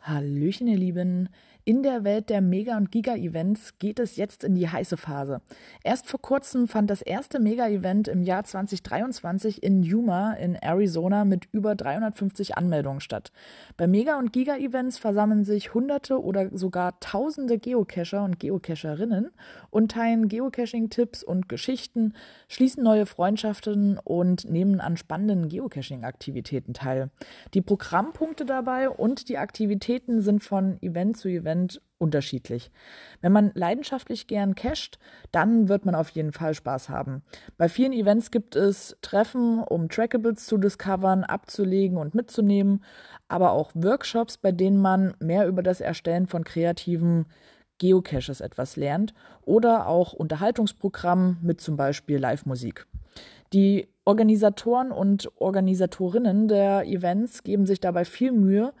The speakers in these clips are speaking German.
Hallöchen, ihr Lieben. In der Welt der Mega- und Giga-Events geht es jetzt in die heiße Phase. Erst vor kurzem fand das erste Mega-Event im Jahr 2023 in Yuma in Arizona mit über 350 Anmeldungen statt. Bei Mega- und Giga-Events versammeln sich Hunderte oder sogar Tausende Geocacher und Geocacherinnen und teilen Geocaching-Tipps und Geschichten, schließen neue Freundschaften und nehmen an spannenden Geocaching-Aktivitäten teil. Die Programmpunkte dabei und die Aktivitäten sind von Event zu Event Event unterschiedlich. Wenn man leidenschaftlich gern casht, dann wird man auf jeden Fall Spaß haben. Bei vielen Events gibt es Treffen, um Trackables zu discovern, abzulegen und mitzunehmen, aber auch Workshops, bei denen man mehr über das Erstellen von kreativen Geocaches etwas lernt oder auch Unterhaltungsprogramm mit zum Beispiel Live-Musik. Die Organisatoren und Organisatorinnen der Events geben sich dabei viel Mühe,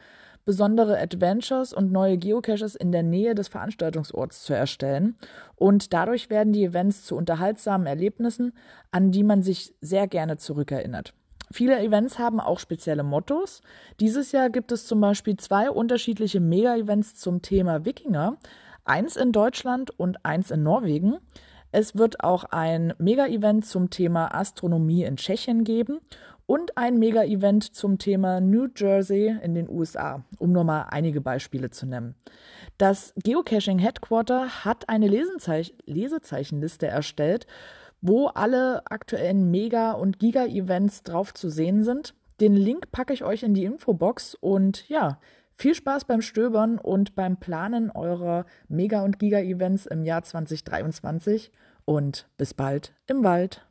besondere Adventures und neue Geocaches in der Nähe des Veranstaltungsorts zu erstellen. Und dadurch werden die Events zu unterhaltsamen Erlebnissen, an die man sich sehr gerne zurückerinnert. Viele Events haben auch spezielle Mottos. Dieses Jahr gibt es zum Beispiel zwei unterschiedliche Mega-Events zum Thema Wikinger. Eins in Deutschland und eins in Norwegen. Es wird auch ein Mega-Event zum Thema Astronomie in Tschechien geben und ein Mega-Event zum Thema New Jersey in den USA, um nur mal einige Beispiele zu nennen. Das Geocaching Headquarter hat eine Lesezeich Lesezeichenliste erstellt, wo alle aktuellen Mega- und Giga-Events drauf zu sehen sind. Den Link packe ich euch in die Infobox und ja, viel Spaß beim Stöbern und beim Planen eurer Mega- und Giga-Events im Jahr 2023 und bis bald im Wald.